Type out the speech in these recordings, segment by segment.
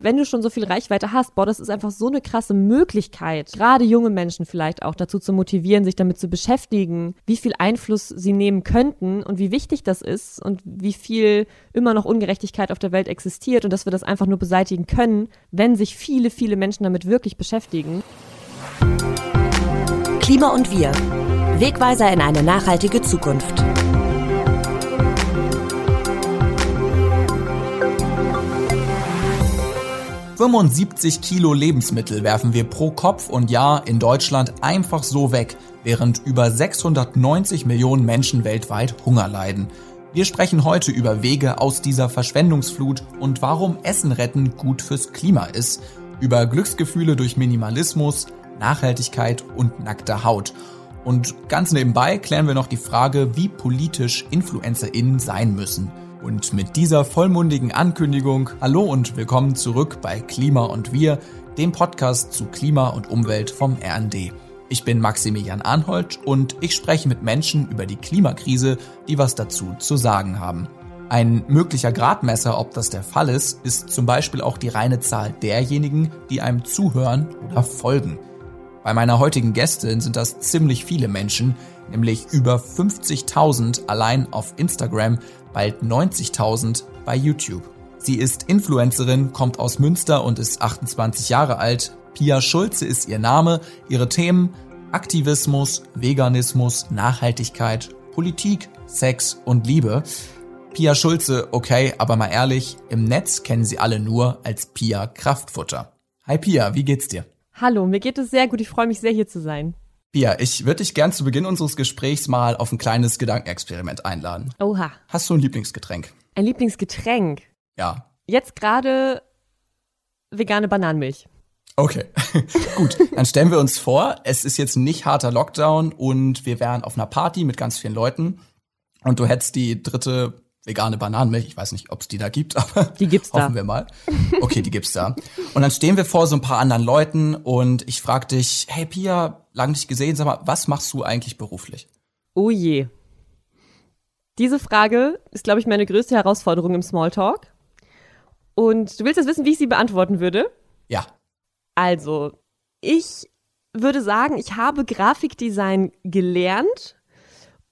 wenn du schon so viel Reichweite hast, boah, das ist einfach so eine krasse Möglichkeit, gerade junge Menschen vielleicht auch dazu zu motivieren, sich damit zu beschäftigen, wie viel Einfluss sie nehmen könnten und wie wichtig das ist und wie viel immer noch Ungerechtigkeit auf der Welt existiert und dass wir das einfach nur beseitigen können, wenn sich viele, viele Menschen damit wirklich beschäftigen. Klima und wir. Wegweiser in eine nachhaltige Zukunft. 75 Kilo Lebensmittel werfen wir pro Kopf und Jahr in Deutschland einfach so weg, während über 690 Millionen Menschen weltweit Hunger leiden. Wir sprechen heute über Wege aus dieser Verschwendungsflut und warum Essen retten gut fürs Klima ist, über Glücksgefühle durch Minimalismus, Nachhaltigkeit und nackte Haut. Und ganz nebenbei klären wir noch die Frage, wie politisch InfluencerInnen sein müssen. Und mit dieser vollmundigen Ankündigung, hallo und willkommen zurück bei Klima und Wir, dem Podcast zu Klima und Umwelt vom RND. Ich bin Maximilian Arnhold und ich spreche mit Menschen über die Klimakrise, die was dazu zu sagen haben. Ein möglicher Gradmesser, ob das der Fall ist, ist zum Beispiel auch die reine Zahl derjenigen, die einem zuhören oder folgen. Bei meiner heutigen Gästin sind das ziemlich viele Menschen, nämlich über 50.000 allein auf Instagram, bald 90.000 bei YouTube. Sie ist Influencerin, kommt aus Münster und ist 28 Jahre alt. Pia Schulze ist ihr Name. Ihre Themen Aktivismus, Veganismus, Nachhaltigkeit, Politik, Sex und Liebe. Pia Schulze, okay, aber mal ehrlich, im Netz kennen sie alle nur als Pia Kraftfutter. Hi Pia, wie geht's dir? Hallo, mir geht es sehr gut. Ich freue mich sehr, hier zu sein. Pia, ich würde dich gern zu Beginn unseres Gesprächs mal auf ein kleines Gedankenexperiment einladen. Oha. Hast du ein Lieblingsgetränk? Ein Lieblingsgetränk? Ja. Jetzt gerade vegane Bananenmilch. Okay, gut. Dann stellen wir uns vor, es ist jetzt nicht harter Lockdown und wir wären auf einer Party mit ganz vielen Leuten und du hättest die dritte vegane Bananenmilch. Ich weiß nicht, ob es die da gibt, aber die gibt's hoffen da. wir mal. Okay, die gibt's da. Und dann stehen wir vor so ein paar anderen Leuten und ich frage dich, hey Pia, lang nicht gesehen, sag mal, was machst du eigentlich beruflich? Oh je. Diese Frage ist, glaube ich, meine größte Herausforderung im Smalltalk. Und du willst jetzt wissen, wie ich sie beantworten würde? Ja. Also, ich würde sagen, ich habe Grafikdesign gelernt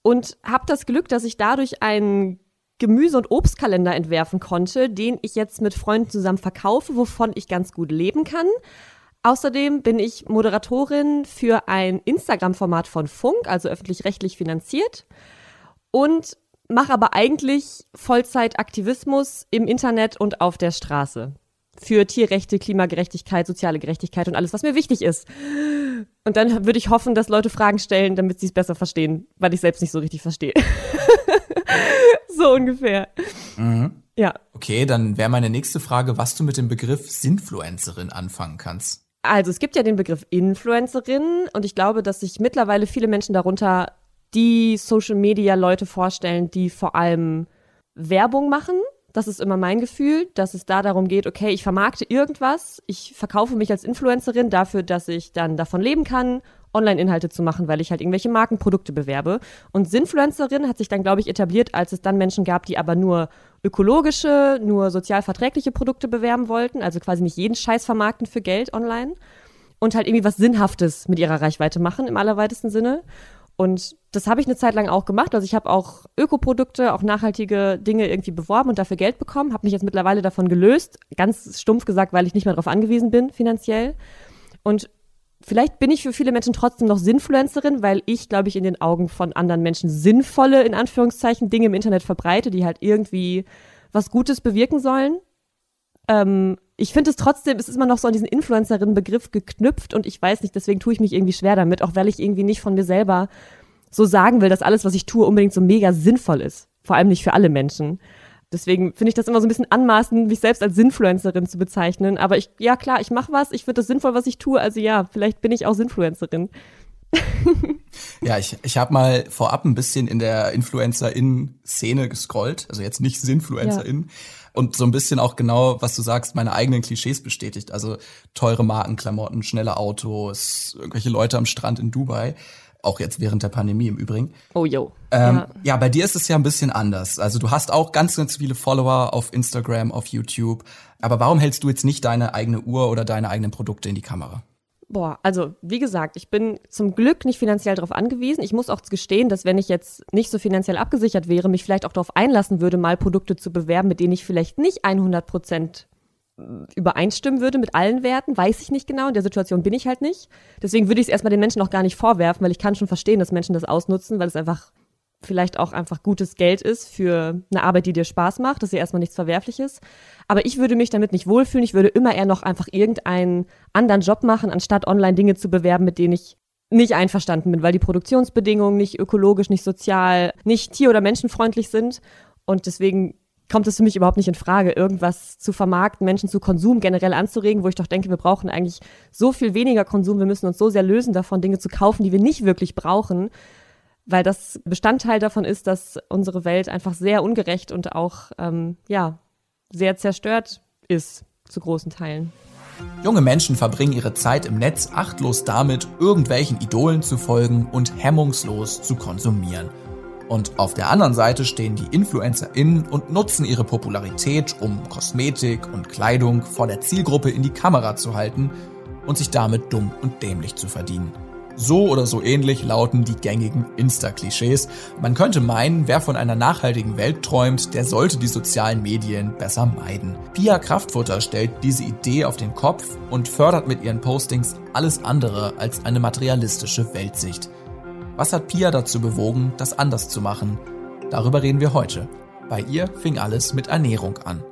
und habe das Glück, dass ich dadurch einen Gemüse- und Obstkalender entwerfen konnte, den ich jetzt mit Freunden zusammen verkaufe, wovon ich ganz gut leben kann. Außerdem bin ich Moderatorin für ein Instagram-Format von Funk, also öffentlich-rechtlich finanziert. Und mache aber eigentlich Vollzeitaktivismus im Internet und auf der Straße. Für Tierrechte, Klimagerechtigkeit, soziale Gerechtigkeit und alles, was mir wichtig ist. Und dann würde ich hoffen, dass Leute Fragen stellen, damit sie es besser verstehen, weil ich selbst nicht so richtig verstehe. so ungefähr. Mhm. Ja. Okay, dann wäre meine nächste Frage, was du mit dem Begriff Sinfluencerin anfangen kannst. Also es gibt ja den Begriff Influencerin und ich glaube, dass sich mittlerweile viele Menschen darunter die Social-Media-Leute vorstellen, die vor allem Werbung machen. Das ist immer mein Gefühl, dass es da darum geht, okay, ich vermarkte irgendwas, ich verkaufe mich als Influencerin dafür, dass ich dann davon leben kann, Online-Inhalte zu machen, weil ich halt irgendwelche Markenprodukte bewerbe. Und Sinfluencerin hat sich dann, glaube ich, etabliert, als es dann Menschen gab, die aber nur ökologische, nur sozial verträgliche Produkte bewerben wollten, also quasi nicht jeden Scheiß vermarkten für Geld online und halt irgendwie was Sinnhaftes mit ihrer Reichweite machen, im allerweitesten Sinne. Und das habe ich eine Zeit lang auch gemacht. Also ich habe auch Ökoprodukte, auch nachhaltige Dinge irgendwie beworben und dafür Geld bekommen, habe mich jetzt mittlerweile davon gelöst, ganz stumpf gesagt, weil ich nicht mehr darauf angewiesen bin finanziell. Und vielleicht bin ich für viele Menschen trotzdem noch Sinnfluencerin, weil ich, glaube ich, in den Augen von anderen Menschen sinnvolle, in Anführungszeichen, Dinge im Internet verbreite, die halt irgendwie was Gutes bewirken sollen. Ähm, ich finde es trotzdem, es ist immer noch so an diesen Influencerin-Begriff geknüpft und ich weiß nicht, deswegen tue ich mich irgendwie schwer damit, auch weil ich irgendwie nicht von mir selber so sagen will, dass alles, was ich tue, unbedingt so mega sinnvoll ist. Vor allem nicht für alle Menschen. Deswegen finde ich das immer so ein bisschen anmaßend, mich selbst als Sinnfluencerin zu bezeichnen. Aber ich, ja klar, ich mache was, ich finde das sinnvoll, was ich tue. Also ja, vielleicht bin ich auch Sinnfluencerin. ja, ich, ich habe mal vorab ein bisschen in der Influencer-In-Szene gescrollt. Also jetzt nicht Sinnfluencer-In. Ja. Und so ein bisschen auch genau, was du sagst, meine eigenen Klischees bestätigt. Also teure Markenklamotten, schnelle Autos, irgendwelche Leute am Strand in Dubai. Auch jetzt während der Pandemie im Übrigen. Oh yo. Ähm, ja. ja, bei dir ist es ja ein bisschen anders. Also du hast auch ganz, ganz viele Follower auf Instagram, auf YouTube. Aber warum hältst du jetzt nicht deine eigene Uhr oder deine eigenen Produkte in die Kamera? Boah, also wie gesagt, ich bin zum Glück nicht finanziell darauf angewiesen. Ich muss auch gestehen, dass wenn ich jetzt nicht so finanziell abgesichert wäre, mich vielleicht auch darauf einlassen würde, mal Produkte zu bewerben, mit denen ich vielleicht nicht 100 Prozent übereinstimmen würde mit allen Werten, weiß ich nicht genau. In der Situation bin ich halt nicht. Deswegen würde ich es erstmal den Menschen auch gar nicht vorwerfen, weil ich kann schon verstehen, dass Menschen das ausnutzen, weil es einfach vielleicht auch einfach gutes Geld ist für eine Arbeit, die dir Spaß macht. Das ist ja erstmal nichts Verwerfliches. Aber ich würde mich damit nicht wohlfühlen. Ich würde immer eher noch einfach irgendeinen anderen Job machen, anstatt online Dinge zu bewerben, mit denen ich nicht einverstanden bin, weil die Produktionsbedingungen nicht ökologisch, nicht sozial, nicht tier- oder menschenfreundlich sind. Und deswegen kommt es für mich überhaupt nicht in Frage, irgendwas zu vermarkten, Menschen zu Konsum generell anzuregen, wo ich doch denke, wir brauchen eigentlich so viel weniger Konsum, wir müssen uns so sehr lösen davon, Dinge zu kaufen, die wir nicht wirklich brauchen, weil das Bestandteil davon ist, dass unsere Welt einfach sehr ungerecht und auch ähm, ja sehr zerstört ist zu großen Teilen. Junge Menschen verbringen ihre Zeit im Netz achtlos damit, irgendwelchen Idolen zu folgen und hemmungslos zu konsumieren. Und auf der anderen Seite stehen die InfluencerInnen und nutzen ihre Popularität, um Kosmetik und Kleidung vor der Zielgruppe in die Kamera zu halten und sich damit dumm und dämlich zu verdienen. So oder so ähnlich lauten die gängigen Insta-Klischees. Man könnte meinen, wer von einer nachhaltigen Welt träumt, der sollte die sozialen Medien besser meiden. Pia Kraftfutter stellt diese Idee auf den Kopf und fördert mit ihren Postings alles andere als eine materialistische Weltsicht. Was hat Pia dazu bewogen, das anders zu machen? Darüber reden wir heute. Bei ihr fing alles mit Ernährung an.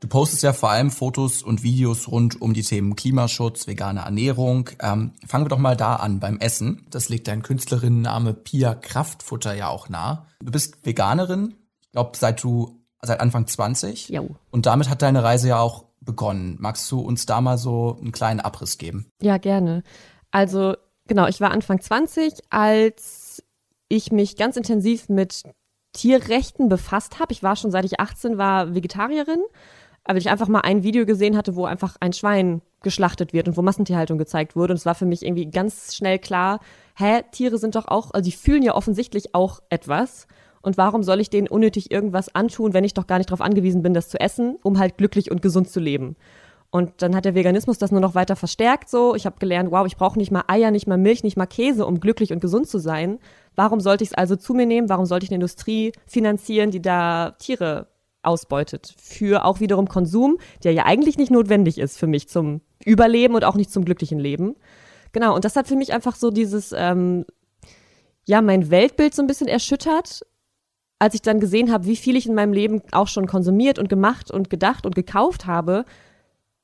Du postest ja vor allem Fotos und Videos rund um die Themen Klimaschutz, vegane Ernährung. Ähm, fangen wir doch mal da an beim Essen. Das legt dein Künstlerinnenname Pia Kraftfutter ja auch nah. Du bist Veganerin, ich glaube seit du seit Anfang 20. Jo. Und damit hat deine Reise ja auch begonnen. Magst du uns da mal so einen kleinen Abriss geben? Ja, gerne. Also genau, ich war Anfang 20, als ich mich ganz intensiv mit Tierrechten befasst habe. Ich war schon seit ich 18 war Vegetarierin weil ich einfach mal ein Video gesehen hatte, wo einfach ein Schwein geschlachtet wird und wo Massentierhaltung gezeigt wurde. Und es war für mich irgendwie ganz schnell klar, hä, Tiere sind doch auch, also die fühlen ja offensichtlich auch etwas. Und warum soll ich denen unnötig irgendwas antun, wenn ich doch gar nicht darauf angewiesen bin, das zu essen, um halt glücklich und gesund zu leben? Und dann hat der Veganismus das nur noch weiter verstärkt so. Ich habe gelernt, wow, ich brauche nicht mal Eier, nicht mal Milch, nicht mal Käse, um glücklich und gesund zu sein. Warum sollte ich es also zu mir nehmen? Warum sollte ich eine Industrie finanzieren, die da Tiere ausbeutet. Für auch wiederum Konsum, der ja eigentlich nicht notwendig ist für mich zum Überleben und auch nicht zum glücklichen Leben. Genau, und das hat für mich einfach so dieses, ähm, ja, mein Weltbild so ein bisschen erschüttert, als ich dann gesehen habe, wie viel ich in meinem Leben auch schon konsumiert und gemacht und gedacht und gekauft habe,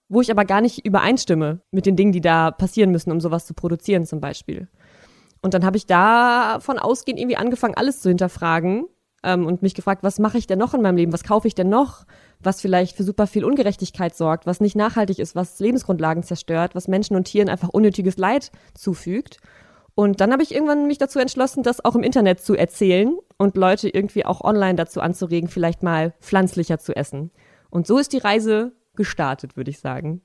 wo ich aber gar nicht übereinstimme mit den Dingen, die da passieren müssen, um sowas zu produzieren zum Beispiel. Und dann habe ich davon ausgehend irgendwie angefangen, alles zu hinterfragen ähm, und mich gefragt, was mache ich denn noch in meinem Leben? Was kaufe ich denn noch? Was vielleicht für super viel Ungerechtigkeit sorgt, was nicht nachhaltig ist, was Lebensgrundlagen zerstört, was Menschen und Tieren einfach unnötiges Leid zufügt. Und dann habe ich irgendwann mich dazu entschlossen, das auch im Internet zu erzählen und Leute irgendwie auch online dazu anzuregen, vielleicht mal pflanzlicher zu essen. Und so ist die Reise gestartet, würde ich sagen.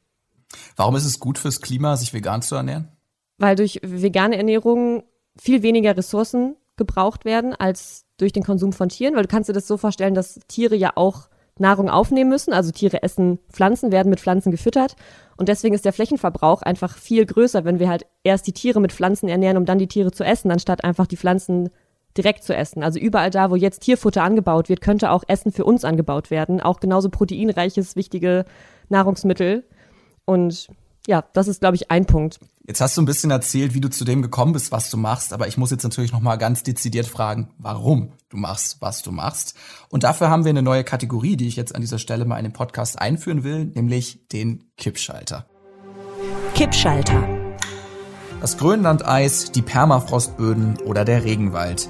Warum ist es gut fürs Klima, sich vegan zu ernähren? Weil durch vegane Ernährung viel weniger Ressourcen gebraucht werden als durch den Konsum von Tieren, weil du kannst dir das so vorstellen, dass Tiere ja auch Nahrung aufnehmen müssen. Also Tiere essen Pflanzen, werden mit Pflanzen gefüttert. Und deswegen ist der Flächenverbrauch einfach viel größer, wenn wir halt erst die Tiere mit Pflanzen ernähren, um dann die Tiere zu essen, anstatt einfach die Pflanzen direkt zu essen. Also überall da, wo jetzt Tierfutter angebaut wird, könnte auch Essen für uns angebaut werden. Auch genauso proteinreiches, wichtige Nahrungsmittel. Und ja, das ist, glaube ich, ein Punkt. Jetzt hast du ein bisschen erzählt, wie du zu dem gekommen bist, was du machst, aber ich muss jetzt natürlich noch mal ganz dezidiert fragen, warum du machst, was du machst. Und dafür haben wir eine neue Kategorie, die ich jetzt an dieser Stelle mal in den Podcast einführen will, nämlich den Kippschalter. Kippschalter. Das Grönlandeis, die Permafrostböden oder der Regenwald.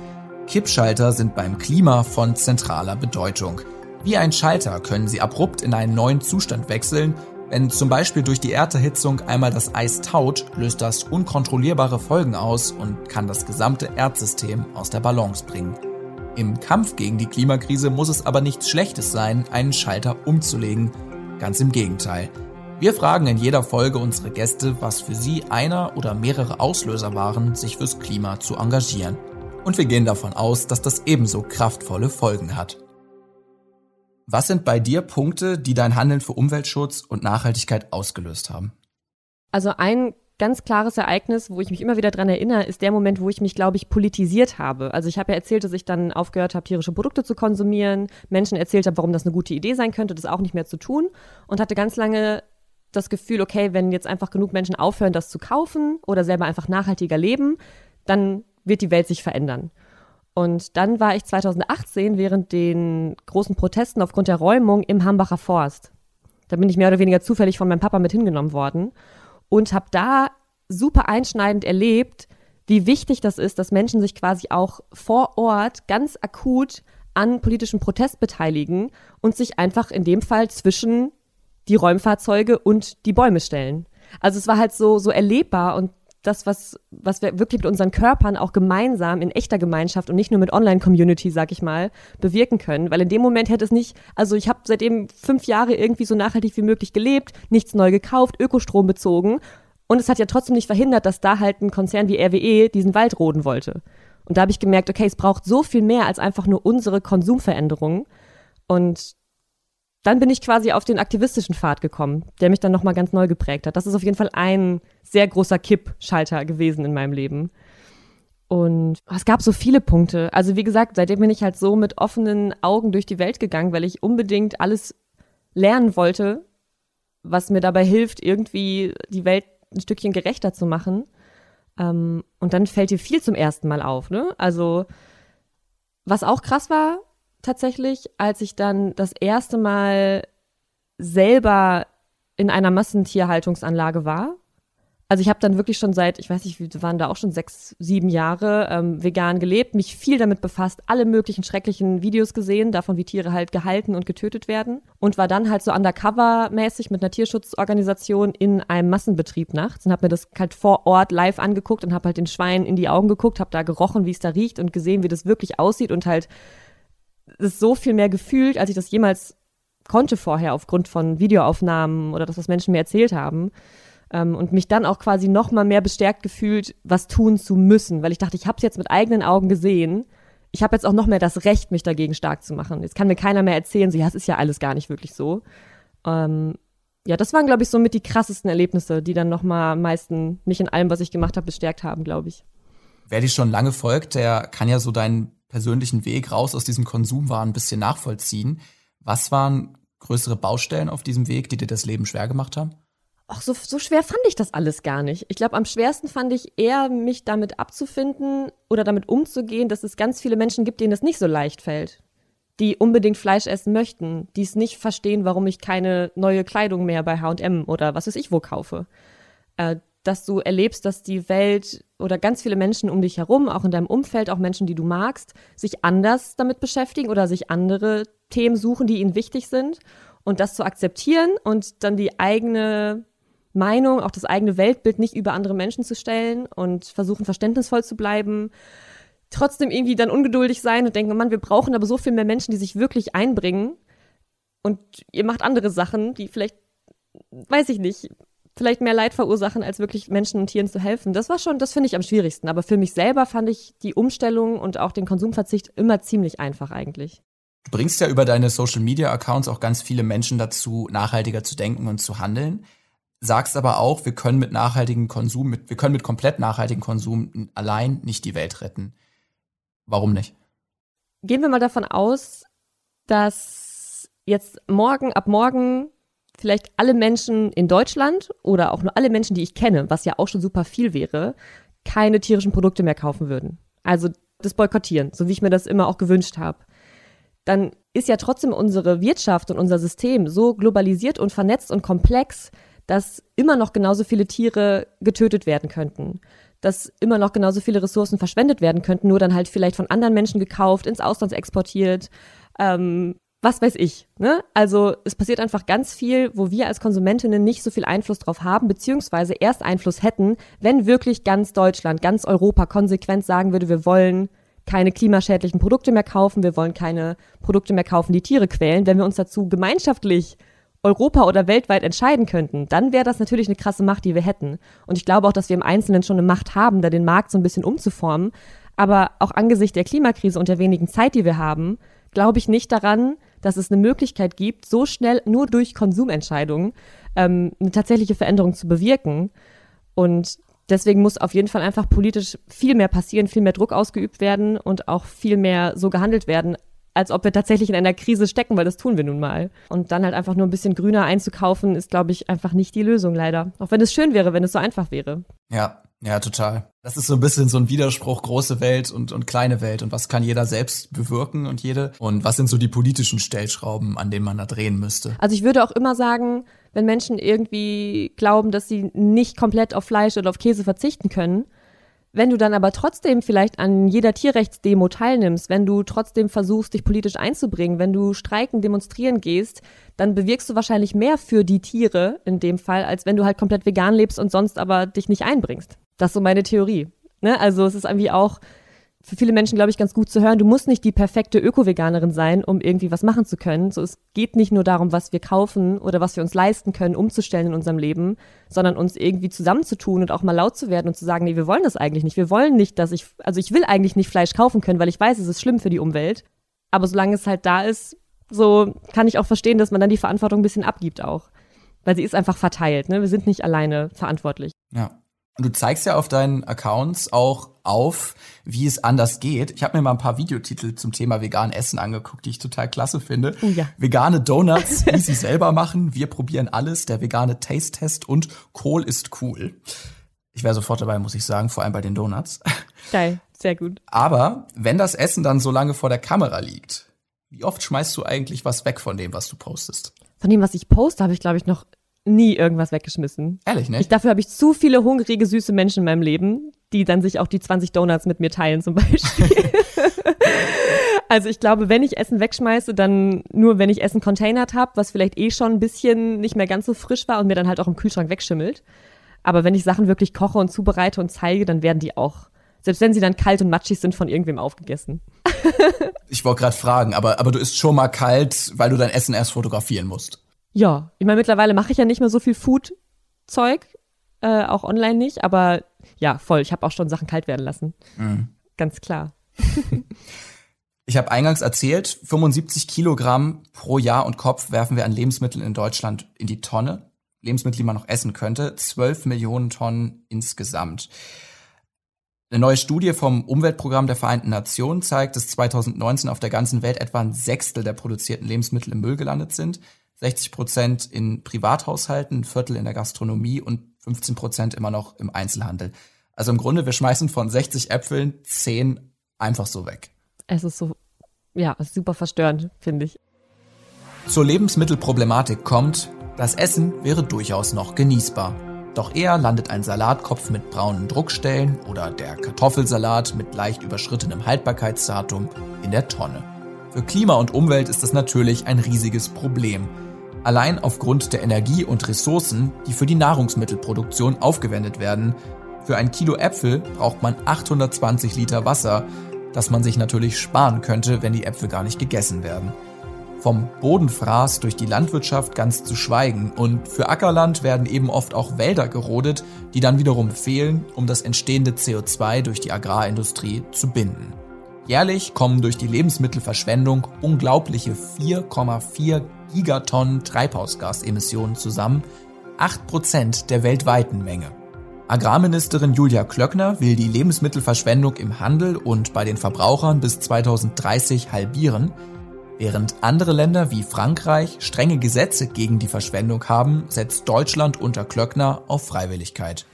Kippschalter sind beim Klima von zentraler Bedeutung. Wie ein Schalter können sie abrupt in einen neuen Zustand wechseln wenn zum Beispiel durch die Erderhitzung einmal das Eis taut, löst das unkontrollierbare Folgen aus und kann das gesamte Erdsystem aus der Balance bringen. Im Kampf gegen die Klimakrise muss es aber nichts Schlechtes sein, einen Schalter umzulegen. Ganz im Gegenteil. Wir fragen in jeder Folge unsere Gäste, was für sie einer oder mehrere Auslöser waren, sich fürs Klima zu engagieren. Und wir gehen davon aus, dass das ebenso kraftvolle Folgen hat. Was sind bei dir Punkte, die dein Handeln für Umweltschutz und Nachhaltigkeit ausgelöst haben? Also ein ganz klares Ereignis, wo ich mich immer wieder dran erinnere, ist der Moment, wo ich mich, glaube ich, politisiert habe. Also ich habe ja erzählt, dass ich dann aufgehört habe, tierische Produkte zu konsumieren, Menschen erzählt habe, warum das eine gute Idee sein könnte, das auch nicht mehr zu tun und hatte ganz lange das Gefühl, okay, wenn jetzt einfach genug Menschen aufhören, das zu kaufen oder selber einfach nachhaltiger leben, dann wird die Welt sich verändern. Und dann war ich 2018 während den großen Protesten aufgrund der Räumung im Hambacher Forst. Da bin ich mehr oder weniger zufällig von meinem Papa mit hingenommen worden und habe da super einschneidend erlebt, wie wichtig das ist, dass Menschen sich quasi auch vor Ort ganz akut an politischen Protest beteiligen und sich einfach in dem Fall zwischen die Räumfahrzeuge und die Bäume stellen. Also es war halt so, so erlebbar und das, was, was wir wirklich mit unseren Körpern auch gemeinsam in echter Gemeinschaft und nicht nur mit Online-Community, sag ich mal, bewirken können. Weil in dem Moment hätte es nicht, also ich habe seitdem fünf Jahre irgendwie so nachhaltig wie möglich gelebt, nichts neu gekauft, Ökostrom bezogen. Und es hat ja trotzdem nicht verhindert, dass da halt ein Konzern wie RWE diesen Wald roden wollte. Und da habe ich gemerkt, okay, es braucht so viel mehr als einfach nur unsere Konsumveränderungen. Und dann bin ich quasi auf den aktivistischen Pfad gekommen, der mich dann nochmal ganz neu geprägt hat. Das ist auf jeden Fall ein sehr großer Kippschalter gewesen in meinem Leben. Und es gab so viele Punkte. Also wie gesagt, seitdem bin ich halt so mit offenen Augen durch die Welt gegangen, weil ich unbedingt alles lernen wollte, was mir dabei hilft, irgendwie die Welt ein Stückchen gerechter zu machen. Ähm, und dann fällt dir viel zum ersten Mal auf. Ne? Also was auch krass war, tatsächlich, als ich dann das erste Mal selber in einer Massentierhaltungsanlage war. Also ich habe dann wirklich schon seit, ich weiß nicht, wir waren da auch schon sechs, sieben Jahre ähm, vegan gelebt, mich viel damit befasst, alle möglichen schrecklichen Videos gesehen, davon wie Tiere halt gehalten und getötet werden und war dann halt so undercover-mäßig mit einer Tierschutzorganisation in einem Massenbetrieb nachts und habe mir das halt vor Ort live angeguckt und habe halt den Schweinen in die Augen geguckt, habe da gerochen, wie es da riecht und gesehen, wie das wirklich aussieht und halt es so viel mehr gefühlt, als ich das jemals konnte vorher aufgrund von Videoaufnahmen oder das, was Menschen mir erzählt haben. Ähm, und mich dann auch quasi noch mal mehr bestärkt gefühlt, was tun zu müssen, weil ich dachte, ich habe es jetzt mit eigenen Augen gesehen. Ich habe jetzt auch noch mehr das Recht, mich dagegen stark zu machen. Jetzt kann mir keiner mehr erzählen, so ja, es ist ja alles gar nicht wirklich so. Ähm, ja, das waren, glaube ich, so mit die krassesten Erlebnisse, die dann noch mal am meisten mich in allem, was ich gemacht habe, bestärkt haben, glaube ich. Wer dich schon lange folgt, der kann ja so deinen persönlichen Weg raus aus diesem Konsumwahn ein bisschen nachvollziehen. Was waren größere Baustellen auf diesem Weg, die dir das Leben schwer gemacht haben? Ach, so, so schwer fand ich das alles gar nicht. Ich glaube, am schwersten fand ich eher, mich damit abzufinden oder damit umzugehen, dass es ganz viele Menschen gibt, denen es nicht so leicht fällt. Die unbedingt Fleisch essen möchten, die es nicht verstehen, warum ich keine neue Kleidung mehr bei HM oder was weiß ich wo kaufe. Äh, dass du erlebst, dass die Welt oder ganz viele Menschen um dich herum, auch in deinem Umfeld, auch Menschen, die du magst, sich anders damit beschäftigen oder sich andere Themen suchen, die ihnen wichtig sind. Und das zu akzeptieren und dann die eigene Meinung, auch das eigene Weltbild nicht über andere Menschen zu stellen und versuchen verständnisvoll zu bleiben. Trotzdem irgendwie dann ungeduldig sein und denken, Mann, wir brauchen aber so viel mehr Menschen, die sich wirklich einbringen. Und ihr macht andere Sachen, die vielleicht, weiß ich nicht, vielleicht mehr Leid verursachen, als wirklich Menschen und Tieren zu helfen. Das war schon, das finde ich am schwierigsten. Aber für mich selber fand ich die Umstellung und auch den Konsumverzicht immer ziemlich einfach eigentlich. Du bringst ja über deine Social Media Accounts auch ganz viele Menschen dazu, nachhaltiger zu denken und zu handeln. Sagst aber auch, wir können mit nachhaltigem Konsum, mit, wir können mit komplett nachhaltigem Konsum allein nicht die Welt retten. Warum nicht? Gehen wir mal davon aus, dass jetzt morgen, ab morgen vielleicht alle Menschen in Deutschland oder auch nur alle Menschen, die ich kenne, was ja auch schon super viel wäre, keine tierischen Produkte mehr kaufen würden. Also das Boykottieren, so wie ich mir das immer auch gewünscht habe. Dann ist ja trotzdem unsere Wirtschaft und unser System so globalisiert und vernetzt und komplex, dass immer noch genauso viele Tiere getötet werden könnten. Dass immer noch genauso viele Ressourcen verschwendet werden könnten, nur dann halt vielleicht von anderen Menschen gekauft, ins Ausland exportiert, ähm, was weiß ich. Ne? Also es passiert einfach ganz viel, wo wir als Konsumentinnen nicht so viel Einfluss drauf haben, beziehungsweise erst Einfluss hätten, wenn wirklich ganz Deutschland, ganz Europa konsequent sagen würde, wir wollen keine klimaschädlichen Produkte mehr kaufen, wir wollen keine Produkte mehr kaufen, die Tiere quälen, wenn wir uns dazu gemeinschaftlich Europa oder weltweit entscheiden könnten, dann wäre das natürlich eine krasse Macht, die wir hätten. Und ich glaube auch, dass wir im Einzelnen schon eine Macht haben, da den Markt so ein bisschen umzuformen. Aber auch angesichts der Klimakrise und der wenigen Zeit, die wir haben, glaube ich nicht daran, dass es eine Möglichkeit gibt, so schnell nur durch Konsumentscheidungen ähm, eine tatsächliche Veränderung zu bewirken. Und deswegen muss auf jeden Fall einfach politisch viel mehr passieren, viel mehr Druck ausgeübt werden und auch viel mehr so gehandelt werden, als ob wir tatsächlich in einer Krise stecken, weil das tun wir nun mal. Und dann halt einfach nur ein bisschen grüner einzukaufen, ist, glaube ich, einfach nicht die Lösung leider. Auch wenn es schön wäre, wenn es so einfach wäre. Ja, ja, total. Das ist so ein bisschen so ein Widerspruch, große Welt und, und kleine Welt. Und was kann jeder selbst bewirken und jede? Und was sind so die politischen Stellschrauben, an denen man da drehen müsste? Also ich würde auch immer sagen, wenn Menschen irgendwie glauben, dass sie nicht komplett auf Fleisch oder auf Käse verzichten können, wenn du dann aber trotzdem vielleicht an jeder Tierrechtsdemo teilnimmst, wenn du trotzdem versuchst, dich politisch einzubringen, wenn du streiken, demonstrieren gehst, dann bewirkst du wahrscheinlich mehr für die Tiere in dem Fall, als wenn du halt komplett vegan lebst und sonst aber dich nicht einbringst. Das ist so meine Theorie. Ne? Also es ist irgendwie auch für viele Menschen, glaube ich, ganz gut zu hören. Du musst nicht die perfekte Öko-Veganerin sein, um irgendwie was machen zu können. So, es geht nicht nur darum, was wir kaufen oder was wir uns leisten können, umzustellen in unserem Leben, sondern uns irgendwie zusammenzutun und auch mal laut zu werden und zu sagen, nee, wir wollen das eigentlich nicht. Wir wollen nicht, dass ich, also ich will eigentlich nicht Fleisch kaufen können, weil ich weiß, es ist schlimm für die Umwelt. Aber solange es halt da ist, so kann ich auch verstehen, dass man dann die Verantwortung ein bisschen abgibt auch. Weil sie ist einfach verteilt, ne? Wir sind nicht alleine verantwortlich. Ja. Und du zeigst ja auf deinen Accounts auch auf, wie es anders geht. Ich habe mir mal ein paar Videotitel zum Thema vegan Essen angeguckt, die ich total klasse finde. Oh ja. Vegane Donuts, wie sie selber machen. Wir probieren alles. Der vegane Taste-Test und Kohl ist cool. Ich wäre sofort dabei, muss ich sagen, vor allem bei den Donuts. Geil, sehr gut. Aber wenn das Essen dann so lange vor der Kamera liegt, wie oft schmeißt du eigentlich was weg von dem, was du postest? Von dem, was ich poste, habe ich, glaube ich, noch nie irgendwas weggeschmissen. Ehrlich, ne? Ich, dafür habe ich zu viele hungrige, süße Menschen in meinem Leben, die dann sich auch die 20 Donuts mit mir teilen zum Beispiel. also ich glaube, wenn ich Essen wegschmeiße, dann nur, wenn ich Essen containert habe, was vielleicht eh schon ein bisschen nicht mehr ganz so frisch war und mir dann halt auch im Kühlschrank wegschimmelt. Aber wenn ich Sachen wirklich koche und zubereite und zeige, dann werden die auch, selbst wenn sie dann kalt und matschig sind, von irgendwem aufgegessen. ich wollte gerade fragen, aber, aber du isst schon mal kalt, weil du dein Essen erst fotografieren musst. Ja, ich meine, mittlerweile mache ich ja nicht mehr so viel Food-Zeug, äh, auch online nicht, aber ja, voll. Ich habe auch schon Sachen kalt werden lassen. Mhm. Ganz klar. ich habe eingangs erzählt, 75 Kilogramm pro Jahr und Kopf werfen wir an Lebensmitteln in Deutschland in die Tonne. Lebensmittel, die man noch essen könnte. 12 Millionen Tonnen insgesamt. Eine neue Studie vom Umweltprogramm der Vereinten Nationen zeigt, dass 2019 auf der ganzen Welt etwa ein Sechstel der produzierten Lebensmittel im Müll gelandet sind. 60 Prozent in Privathaushalten, ein Viertel in der Gastronomie und 15 Prozent immer noch im Einzelhandel. Also im Grunde, wir schmeißen von 60 Äpfeln 10 einfach so weg. Es ist so, ja, super verstörend, finde ich. Zur Lebensmittelproblematik kommt, das Essen wäre durchaus noch genießbar. Doch eher landet ein Salatkopf mit braunen Druckstellen oder der Kartoffelsalat mit leicht überschrittenem Haltbarkeitsdatum in der Tonne. Für Klima und Umwelt ist das natürlich ein riesiges Problem. Allein aufgrund der Energie und Ressourcen, die für die Nahrungsmittelproduktion aufgewendet werden. Für ein Kilo Äpfel braucht man 820 Liter Wasser, das man sich natürlich sparen könnte, wenn die Äpfel gar nicht gegessen werden. Vom Bodenfraß durch die Landwirtschaft ganz zu schweigen und für Ackerland werden eben oft auch Wälder gerodet, die dann wiederum fehlen, um das entstehende CO2 durch die Agrarindustrie zu binden. Jährlich kommen durch die Lebensmittelverschwendung unglaubliche 4,4 Gigatonnen Treibhausgasemissionen zusammen, 8% der weltweiten Menge. Agrarministerin Julia Klöckner will die Lebensmittelverschwendung im Handel und bei den Verbrauchern bis 2030 halbieren. Während andere Länder wie Frankreich strenge Gesetze gegen die Verschwendung haben, setzt Deutschland unter Klöckner auf Freiwilligkeit.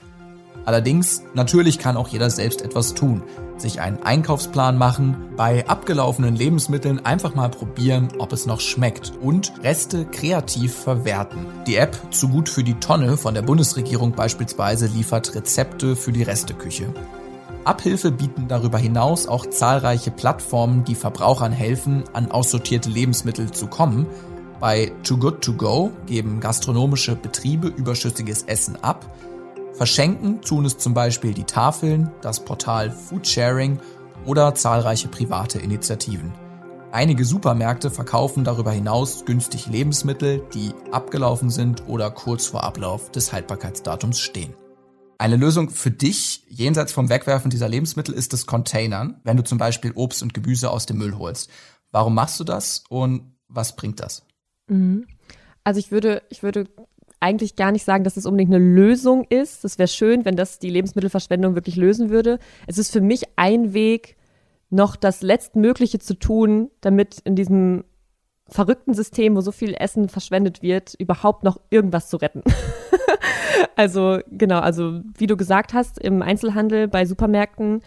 Allerdings, natürlich kann auch jeder selbst etwas tun. Sich einen Einkaufsplan machen, bei abgelaufenen Lebensmitteln einfach mal probieren, ob es noch schmeckt und Reste kreativ verwerten. Die App Zu gut für die Tonne von der Bundesregierung beispielsweise liefert Rezepte für die Resteküche. Abhilfe bieten darüber hinaus auch zahlreiche Plattformen, die Verbrauchern helfen, an aussortierte Lebensmittel zu kommen. Bei Too Good To Go geben gastronomische Betriebe überschüssiges Essen ab, Verschenken tun es zum Beispiel die Tafeln, das Portal Foodsharing oder zahlreiche private Initiativen. Einige Supermärkte verkaufen darüber hinaus günstig Lebensmittel, die abgelaufen sind oder kurz vor Ablauf des Haltbarkeitsdatums stehen. Eine Lösung für dich jenseits vom Wegwerfen dieser Lebensmittel ist das Containern, wenn du zum Beispiel Obst und Gemüse aus dem Müll holst. Warum machst du das und was bringt das? Mhm. Also ich würde, ich würde eigentlich gar nicht sagen, dass es unbedingt eine Lösung ist. Das wäre schön, wenn das die Lebensmittelverschwendung wirklich lösen würde. Es ist für mich ein Weg, noch das Letztmögliche zu tun, damit in diesem verrückten System, wo so viel Essen verschwendet wird, überhaupt noch irgendwas zu retten. also genau, also wie du gesagt hast, im Einzelhandel bei Supermärkten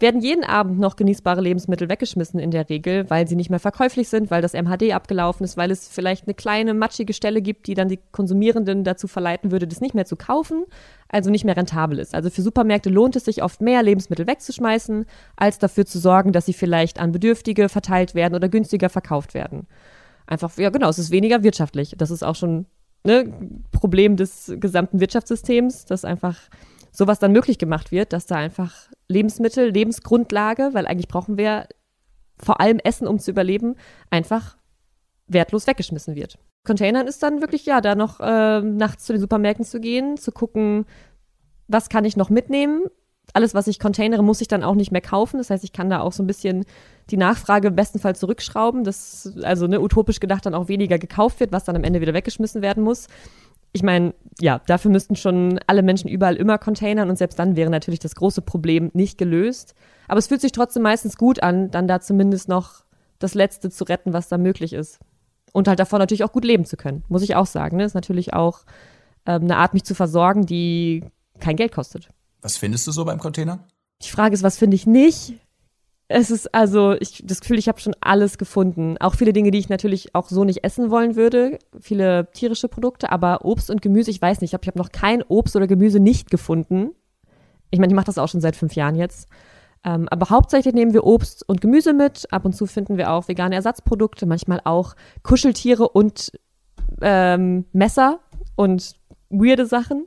werden jeden Abend noch genießbare Lebensmittel weggeschmissen in der Regel, weil sie nicht mehr verkäuflich sind, weil das MHD abgelaufen ist, weil es vielleicht eine kleine matschige Stelle gibt, die dann die Konsumierenden dazu verleiten würde, das nicht mehr zu kaufen, also nicht mehr rentabel ist. Also für Supermärkte lohnt es sich oft mehr, Lebensmittel wegzuschmeißen, als dafür zu sorgen, dass sie vielleicht an Bedürftige verteilt werden oder günstiger verkauft werden. Einfach, ja genau, es ist weniger wirtschaftlich. Das ist auch schon ne, Problem des gesamten Wirtschaftssystems, dass einfach sowas dann möglich gemacht wird, dass da einfach Lebensmittel, Lebensgrundlage, weil eigentlich brauchen wir vor allem Essen, um zu überleben, einfach wertlos weggeschmissen wird. Containern ist dann wirklich, ja, da noch äh, nachts zu den Supermärkten zu gehen, zu gucken, was kann ich noch mitnehmen. Alles, was ich containere, muss ich dann auch nicht mehr kaufen. Das heißt, ich kann da auch so ein bisschen die Nachfrage im besten Fall zurückschrauben, dass also ne, utopisch gedacht dann auch weniger gekauft wird, was dann am Ende wieder weggeschmissen werden muss ich meine, ja, dafür müssten schon alle Menschen überall immer containern und selbst dann wäre natürlich das große Problem nicht gelöst. Aber es fühlt sich trotzdem meistens gut an, dann da zumindest noch das Letzte zu retten, was da möglich ist. Und halt davon natürlich auch gut leben zu können, muss ich auch sagen. Ne? Ist natürlich auch ähm, eine Art, mich zu versorgen, die kein Geld kostet. Was findest du so beim Container? Die Frage ist, was finde ich nicht? Es ist also, ich das Gefühl, ich habe schon alles gefunden. Auch viele Dinge, die ich natürlich auch so nicht essen wollen würde. Viele tierische Produkte, aber Obst und Gemüse, ich weiß nicht. Ich habe noch kein Obst oder Gemüse nicht gefunden. Ich meine, ich mache das auch schon seit fünf Jahren jetzt. Ähm, aber hauptsächlich nehmen wir Obst und Gemüse mit. Ab und zu finden wir auch vegane Ersatzprodukte, manchmal auch Kuscheltiere und ähm, Messer und weirde Sachen.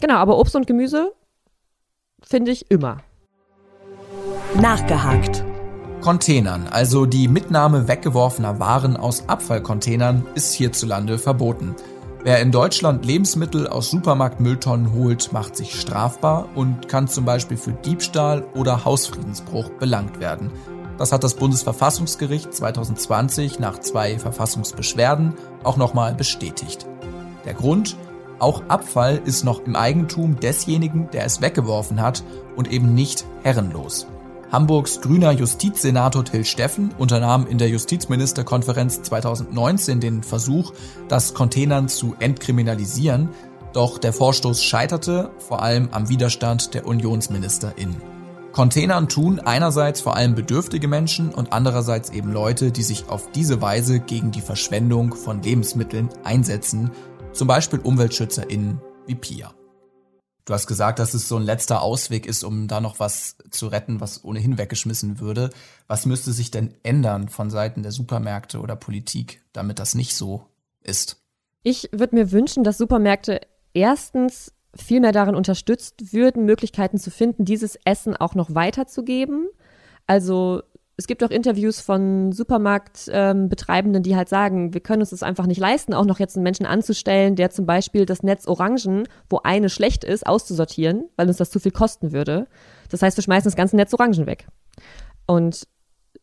Genau, aber Obst und Gemüse finde ich immer. Nachgehakt. Containern, also die Mitnahme weggeworfener Waren aus Abfallcontainern, ist hierzulande verboten. Wer in Deutschland Lebensmittel aus Supermarktmülltonnen holt, macht sich strafbar und kann zum Beispiel für Diebstahl oder Hausfriedensbruch belangt werden. Das hat das Bundesverfassungsgericht 2020 nach zwei Verfassungsbeschwerden auch nochmal bestätigt. Der Grund? Auch Abfall ist noch im Eigentum desjenigen, der es weggeworfen hat und eben nicht herrenlos. Hamburgs grüner Justizsenator Till Steffen unternahm in der Justizministerkonferenz 2019 den Versuch, das Containern zu entkriminalisieren, doch der Vorstoß scheiterte vor allem am Widerstand der UnionsministerInnen. Containern tun einerseits vor allem bedürftige Menschen und andererseits eben Leute, die sich auf diese Weise gegen die Verschwendung von Lebensmitteln einsetzen, zum Beispiel UmweltschützerInnen wie Pia. Du hast gesagt, dass es so ein letzter Ausweg ist, um da noch was zu retten, was ohnehin weggeschmissen würde. Was müsste sich denn ändern von Seiten der Supermärkte oder Politik, damit das nicht so ist? Ich würde mir wünschen, dass Supermärkte erstens viel mehr darin unterstützt würden, Möglichkeiten zu finden, dieses Essen auch noch weiterzugeben. Also es gibt auch Interviews von Supermarktbetreibenden, ähm, die halt sagen, wir können uns das einfach nicht leisten, auch noch jetzt einen Menschen anzustellen, der zum Beispiel das Netz Orangen, wo eine schlecht ist, auszusortieren, weil uns das zu viel kosten würde. Das heißt, wir schmeißen das ganze Netz Orangen weg. Und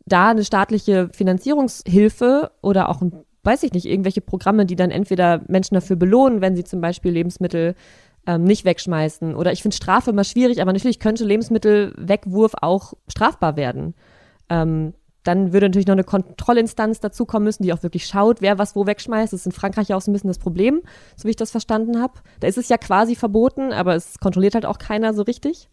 da eine staatliche Finanzierungshilfe oder auch, weiß ich nicht, irgendwelche Programme, die dann entweder Menschen dafür belohnen, wenn sie zum Beispiel Lebensmittel ähm, nicht wegschmeißen. Oder ich finde Strafe immer schwierig, aber natürlich könnte Lebensmittelwegwurf auch strafbar werden. Ähm, dann würde natürlich noch eine Kontrollinstanz dazukommen müssen, die auch wirklich schaut, wer was wo wegschmeißt. Das ist in Frankreich auch so ein bisschen das Problem, so wie ich das verstanden habe. Da ist es ja quasi verboten, aber es kontrolliert halt auch keiner so richtig.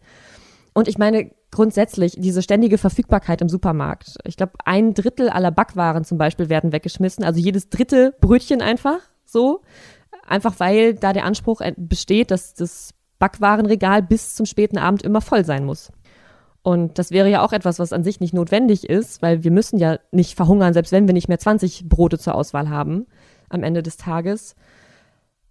Und ich meine grundsätzlich diese ständige Verfügbarkeit im Supermarkt. Ich glaube, ein Drittel aller Backwaren zum Beispiel werden weggeschmissen. Also jedes dritte Brötchen einfach so. Einfach weil da der Anspruch besteht, dass das Backwarenregal bis zum späten Abend immer voll sein muss. Und das wäre ja auch etwas, was an sich nicht notwendig ist, weil wir müssen ja nicht verhungern, selbst wenn wir nicht mehr 20 Brote zur Auswahl haben am Ende des Tages.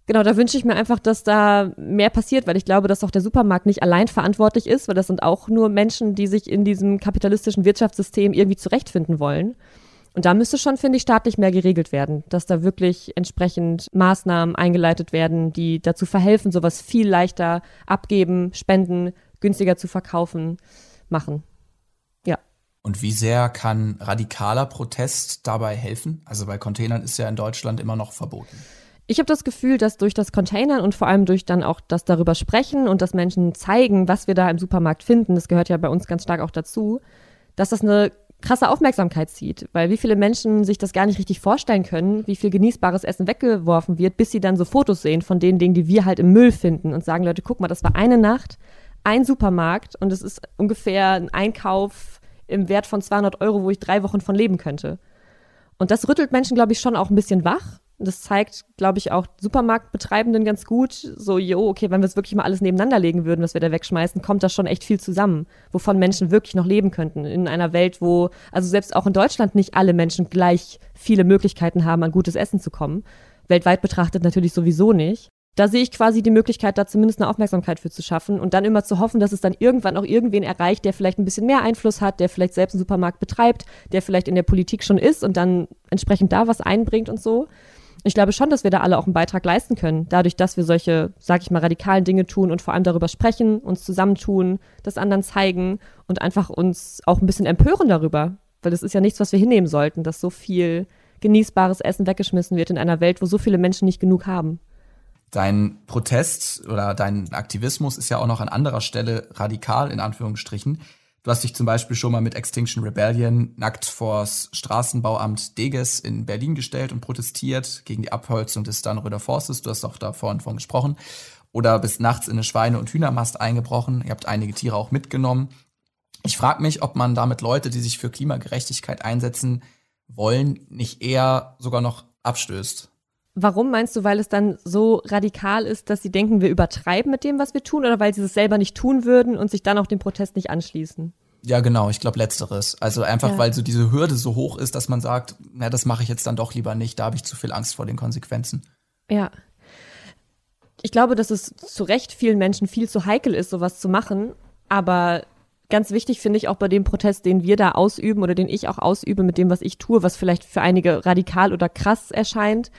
Genau, da wünsche ich mir einfach, dass da mehr passiert, weil ich glaube, dass auch der Supermarkt nicht allein verantwortlich ist, weil das sind auch nur Menschen, die sich in diesem kapitalistischen Wirtschaftssystem irgendwie zurechtfinden wollen. Und da müsste schon, finde ich, staatlich mehr geregelt werden, dass da wirklich entsprechend Maßnahmen eingeleitet werden, die dazu verhelfen, sowas viel leichter abgeben, spenden, günstiger zu verkaufen, machen. Ja. Und wie sehr kann radikaler Protest dabei helfen? Also bei Containern ist ja in Deutschland immer noch verboten. Ich habe das Gefühl, dass durch das Containern und vor allem durch dann auch das darüber sprechen und dass Menschen zeigen, was wir da im Supermarkt finden, das gehört ja bei uns ganz stark auch dazu, dass das eine krasse Aufmerksamkeit zieht, weil wie viele Menschen sich das gar nicht richtig vorstellen können, wie viel genießbares Essen weggeworfen wird, bis sie dann so Fotos sehen von den Dingen, die wir halt im Müll finden und sagen, Leute, guck mal, das war eine Nacht, ein Supermarkt und es ist ungefähr ein Einkauf im Wert von 200 Euro, wo ich drei Wochen von leben könnte. Und das rüttelt Menschen, glaube ich, schon auch ein bisschen wach das zeigt, glaube ich, auch Supermarktbetreibenden ganz gut. So, jo, okay, wenn wir es wirklich mal alles nebeneinander legen würden, was wir da wegschmeißen, kommt da schon echt viel zusammen, wovon Menschen wirklich noch leben könnten. In einer Welt, wo, also selbst auch in Deutschland nicht alle Menschen gleich viele Möglichkeiten haben, an gutes Essen zu kommen. Weltweit betrachtet natürlich sowieso nicht da sehe ich quasi die Möglichkeit, da zumindest eine Aufmerksamkeit für zu schaffen und dann immer zu hoffen, dass es dann irgendwann auch irgendwen erreicht, der vielleicht ein bisschen mehr Einfluss hat, der vielleicht selbst einen Supermarkt betreibt, der vielleicht in der Politik schon ist und dann entsprechend da was einbringt und so ich glaube schon, dass wir da alle auch einen Beitrag leisten können, dadurch, dass wir solche, sag ich mal, radikalen Dinge tun und vor allem darüber sprechen, uns zusammentun, das anderen zeigen und einfach uns auch ein bisschen empören darüber. Weil das ist ja nichts, was wir hinnehmen sollten, dass so viel genießbares Essen weggeschmissen wird in einer Welt, wo so viele Menschen nicht genug haben. Dein Protest oder dein Aktivismus ist ja auch noch an anderer Stelle radikal, in Anführungsstrichen. Du hast dich zum Beispiel schon mal mit Extinction Rebellion nackt vors Straßenbauamt Deges in Berlin gestellt und protestiert gegen die Abholzung des Dannröder Forstes. Du hast auch da vorhin von gesprochen. Oder bist nachts in eine Schweine- und Hühnermast eingebrochen. Ihr habt einige Tiere auch mitgenommen. Ich frage mich, ob man damit Leute, die sich für Klimagerechtigkeit einsetzen wollen, nicht eher sogar noch abstößt. Warum meinst du, weil es dann so radikal ist, dass sie denken, wir übertreiben mit dem, was wir tun, oder weil sie es selber nicht tun würden und sich dann auch dem Protest nicht anschließen? Ja, genau, ich glaube letzteres. Also einfach, ja. weil so diese Hürde so hoch ist, dass man sagt, na, das mache ich jetzt dann doch lieber nicht, da habe ich zu viel Angst vor den Konsequenzen. Ja. Ich glaube, dass es zu Recht vielen Menschen viel zu heikel ist, sowas zu machen, aber ganz wichtig finde ich auch bei dem Protest, den wir da ausüben oder den ich auch ausübe mit dem, was ich tue, was vielleicht für einige radikal oder krass erscheint,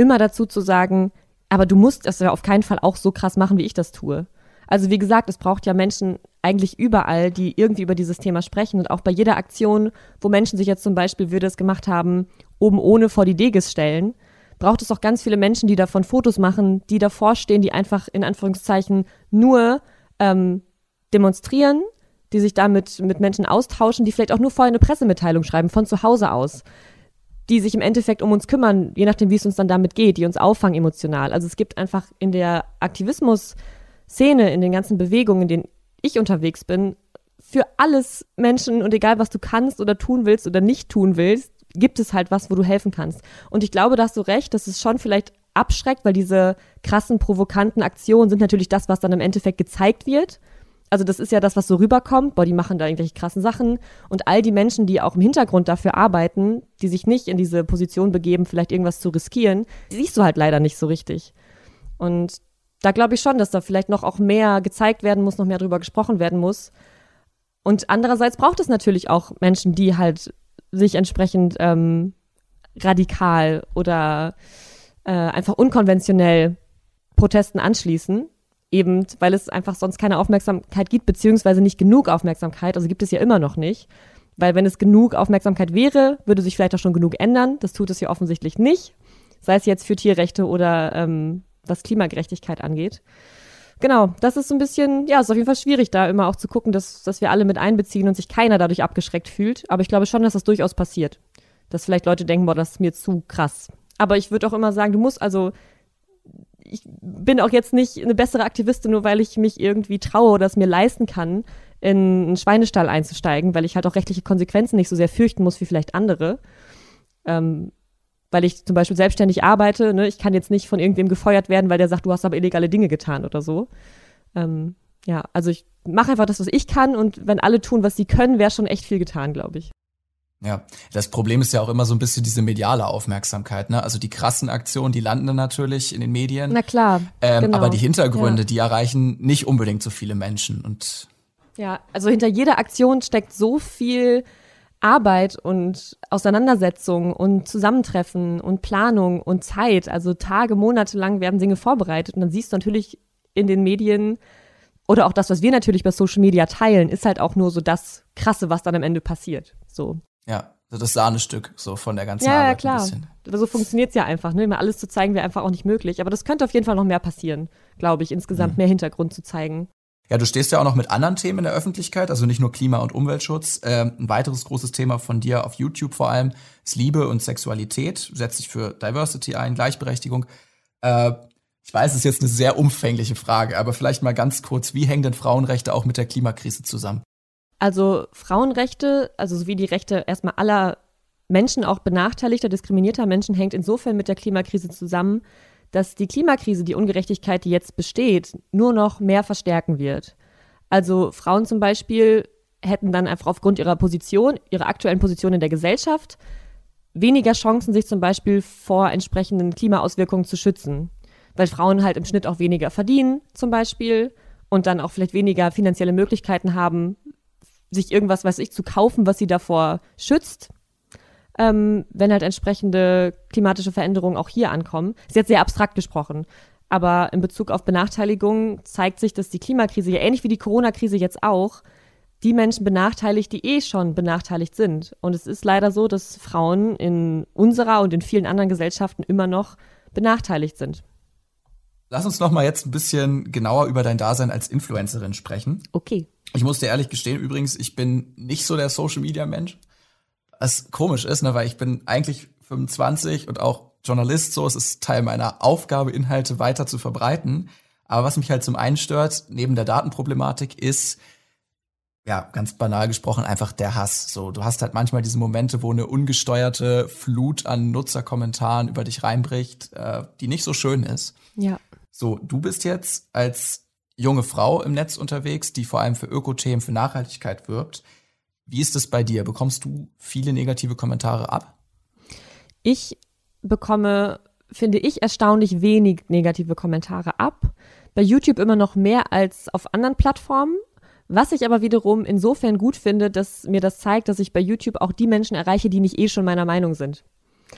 immer dazu zu sagen, aber du musst das ja auf keinen Fall auch so krass machen, wie ich das tue. Also wie gesagt, es braucht ja Menschen eigentlich überall, die irgendwie über dieses Thema sprechen und auch bei jeder Aktion, wo Menschen sich jetzt zum Beispiel, wir das gemacht haben, oben ohne vor die Deges stellen, braucht es auch ganz viele Menschen, die davon Fotos machen, die davor stehen, die einfach in Anführungszeichen nur ähm, demonstrieren, die sich damit mit Menschen austauschen, die vielleicht auch nur vorher eine Pressemitteilung schreiben von zu Hause aus die sich im Endeffekt um uns kümmern, je nachdem, wie es uns dann damit geht, die uns auffangen emotional. Also es gibt einfach in der Aktivismus-Szene, in den ganzen Bewegungen, in denen ich unterwegs bin, für alles Menschen und egal, was du kannst oder tun willst oder nicht tun willst, gibt es halt was, wo du helfen kannst. Und ich glaube, da hast du recht, dass es schon vielleicht abschreckt, weil diese krassen, provokanten Aktionen sind natürlich das, was dann im Endeffekt gezeigt wird also das ist ja das, was so rüberkommt, boah, die machen da irgendwelche krassen Sachen. Und all die Menschen, die auch im Hintergrund dafür arbeiten, die sich nicht in diese Position begeben, vielleicht irgendwas zu riskieren, die siehst du halt leider nicht so richtig. Und da glaube ich schon, dass da vielleicht noch auch mehr gezeigt werden muss, noch mehr drüber gesprochen werden muss. Und andererseits braucht es natürlich auch Menschen, die halt sich entsprechend ähm, radikal oder äh, einfach unkonventionell Protesten anschließen eben, weil es einfach sonst keine Aufmerksamkeit gibt, beziehungsweise nicht genug Aufmerksamkeit, also gibt es ja immer noch nicht. Weil wenn es genug Aufmerksamkeit wäre, würde sich vielleicht auch schon genug ändern. Das tut es ja offensichtlich nicht. Sei es jetzt für Tierrechte oder ähm, was Klimagerechtigkeit angeht. Genau, das ist so ein bisschen, ja, ist auf jeden Fall schwierig, da immer auch zu gucken, dass, dass wir alle mit einbeziehen und sich keiner dadurch abgeschreckt fühlt. Aber ich glaube schon, dass das durchaus passiert. Dass vielleicht Leute denken, boah, das ist mir zu krass. Aber ich würde auch immer sagen, du musst also ich bin auch jetzt nicht eine bessere Aktivistin, nur weil ich mich irgendwie traue oder es mir leisten kann, in einen Schweinestall einzusteigen, weil ich halt auch rechtliche Konsequenzen nicht so sehr fürchten muss wie vielleicht andere. Ähm, weil ich zum Beispiel selbstständig arbeite, ne? ich kann jetzt nicht von irgendwem gefeuert werden, weil der sagt, du hast aber illegale Dinge getan oder so. Ähm, ja, also ich mache einfach das, was ich kann und wenn alle tun, was sie können, wäre schon echt viel getan, glaube ich. Ja, das Problem ist ja auch immer so ein bisschen diese mediale Aufmerksamkeit, ne? Also die krassen Aktionen, die landen dann natürlich in den Medien. Na klar. Ähm, genau. Aber die Hintergründe, ja. die erreichen nicht unbedingt so viele Menschen und ja, also hinter jeder Aktion steckt so viel Arbeit und Auseinandersetzung und Zusammentreffen und Planung und Zeit. Also Tage, Monate lang werden Dinge vorbereitet. Und dann siehst du natürlich in den Medien oder auch das, was wir natürlich bei Social Media teilen, ist halt auch nur so das Krasse, was dann am Ende passiert. So. Ja, das Sahnestück so von der ganzen ja, Arbeit. Ja, klar. Aber so funktioniert's ja einfach. Ne? Immer alles zu zeigen wäre einfach auch nicht möglich. Aber das könnte auf jeden Fall noch mehr passieren, glaube ich, insgesamt mhm. mehr Hintergrund zu zeigen. Ja, du stehst ja auch noch mit anderen Themen in der Öffentlichkeit, also nicht nur Klima- und Umweltschutz. Ähm, ein weiteres großes Thema von dir auf YouTube vor allem ist Liebe und Sexualität. Setzt sich für Diversity ein, Gleichberechtigung. Äh, ich weiß, es ist jetzt eine sehr umfängliche Frage, aber vielleicht mal ganz kurz, wie hängen denn Frauenrechte auch mit der Klimakrise zusammen? Also Frauenrechte, also sowie die Rechte erstmal aller Menschen, auch benachteiligter, diskriminierter Menschen, hängt insofern mit der Klimakrise zusammen, dass die Klimakrise, die Ungerechtigkeit, die jetzt besteht, nur noch mehr verstärken wird. Also Frauen zum Beispiel hätten dann einfach aufgrund ihrer Position, ihrer aktuellen Position in der Gesellschaft, weniger Chancen, sich zum Beispiel vor entsprechenden Klimaauswirkungen zu schützen. Weil Frauen halt im Schnitt auch weniger verdienen, zum Beispiel, und dann auch vielleicht weniger finanzielle Möglichkeiten haben, sich irgendwas, weiß ich, zu kaufen, was sie davor schützt ähm, wenn halt entsprechende klimatische Veränderungen auch hier ankommen. Ist jetzt sehr abstrakt gesprochen. Aber in Bezug auf Benachteiligung zeigt sich, dass die Klimakrise, ja ähnlich wie die Corona-Krise jetzt auch, die Menschen benachteiligt, die eh schon benachteiligt sind. Und es ist leider so, dass Frauen in unserer und in vielen anderen Gesellschaften immer noch benachteiligt sind. Lass uns noch mal jetzt ein bisschen genauer über dein Dasein als Influencerin sprechen. Okay. Ich muss dir ehrlich gestehen, übrigens, ich bin nicht so der Social Media Mensch was komisch ist, ne, weil ich bin eigentlich 25 und auch Journalist, so es ist Teil meiner Aufgabe, Inhalte weiter zu verbreiten. Aber was mich halt zum einen stört, neben der Datenproblematik, ist, ja, ganz banal gesprochen, einfach der Hass. So, du hast halt manchmal diese Momente, wo eine ungesteuerte Flut an Nutzerkommentaren über dich reinbricht, äh, die nicht so schön ist. Ja. So, du bist jetzt als junge Frau im Netz unterwegs, die vor allem für Ökothemen, für Nachhaltigkeit wirbt. Wie ist es bei dir? Bekommst du viele negative Kommentare ab? Ich bekomme, finde ich, erstaunlich wenig negative Kommentare ab. Bei YouTube immer noch mehr als auf anderen Plattformen. Was ich aber wiederum insofern gut finde, dass mir das zeigt, dass ich bei YouTube auch die Menschen erreiche, die nicht eh schon meiner Meinung sind.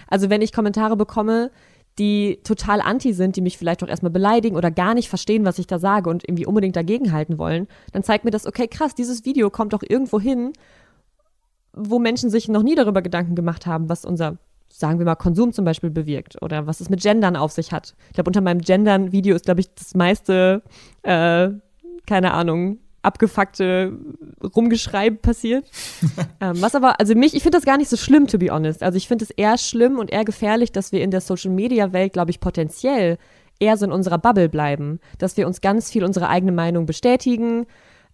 Also wenn ich Kommentare bekomme, die total anti sind, die mich vielleicht auch erstmal beleidigen oder gar nicht verstehen, was ich da sage und irgendwie unbedingt dagegenhalten wollen, dann zeigt mir das, okay, krass, dieses Video kommt doch irgendwo hin, wo Menschen sich noch nie darüber Gedanken gemacht haben, was unser, sagen wir mal, Konsum zum Beispiel bewirkt oder was es mit Gendern auf sich hat. Ich glaube, unter meinem Gendern-Video ist, glaube ich, das meiste, äh, keine Ahnung, abgefuckte Rumgeschreib passiert. ähm, was aber, also mich, ich finde das gar nicht so schlimm, to be honest. Also ich finde es eher schlimm und eher gefährlich, dass wir in der Social-Media-Welt, glaube ich, potenziell eher so in unserer Bubble bleiben, dass wir uns ganz viel unsere eigene Meinung bestätigen,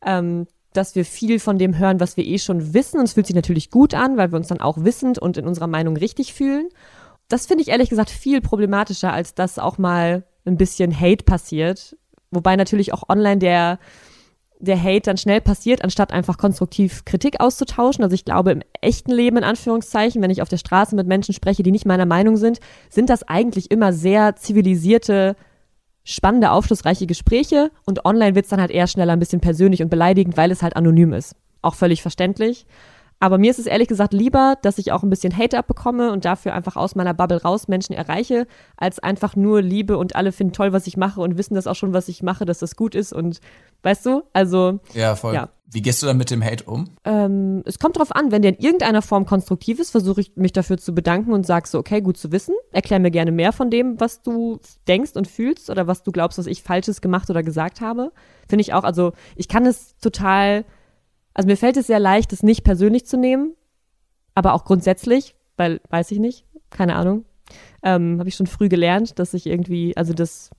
ähm, dass wir viel von dem hören, was wir eh schon wissen. Und es fühlt sich natürlich gut an, weil wir uns dann auch wissend und in unserer Meinung richtig fühlen. Das finde ich ehrlich gesagt viel problematischer, als dass auch mal ein bisschen Hate passiert. Wobei natürlich auch online der, der Hate dann schnell passiert, anstatt einfach konstruktiv Kritik auszutauschen. Also ich glaube, im echten Leben, in Anführungszeichen, wenn ich auf der Straße mit Menschen spreche, die nicht meiner Meinung sind, sind das eigentlich immer sehr zivilisierte spannende, aufschlussreiche Gespräche und online wird es dann halt eher schneller ein bisschen persönlich und beleidigend, weil es halt anonym ist. Auch völlig verständlich. Aber mir ist es ehrlich gesagt lieber, dass ich auch ein bisschen Hate abbekomme und dafür einfach aus meiner Bubble raus Menschen erreiche, als einfach nur Liebe und alle finden toll, was ich mache und wissen das auch schon, was ich mache, dass das gut ist und weißt du, also. Ja, voll. Ja. Wie gehst du dann mit dem Hate um? Ähm, es kommt drauf an, wenn der in irgendeiner Form konstruktiv ist, versuche ich mich dafür zu bedanken und sag so, okay, gut zu wissen. Erklär mir gerne mehr von dem, was du denkst und fühlst oder was du glaubst, was ich Falsches gemacht oder gesagt habe. Finde ich auch, also ich kann es total also mir fällt es sehr leicht, es nicht persönlich zu nehmen, aber auch grundsätzlich, weil, weiß ich nicht, keine Ahnung, ähm, habe ich schon früh gelernt, dass ich irgendwie, also dass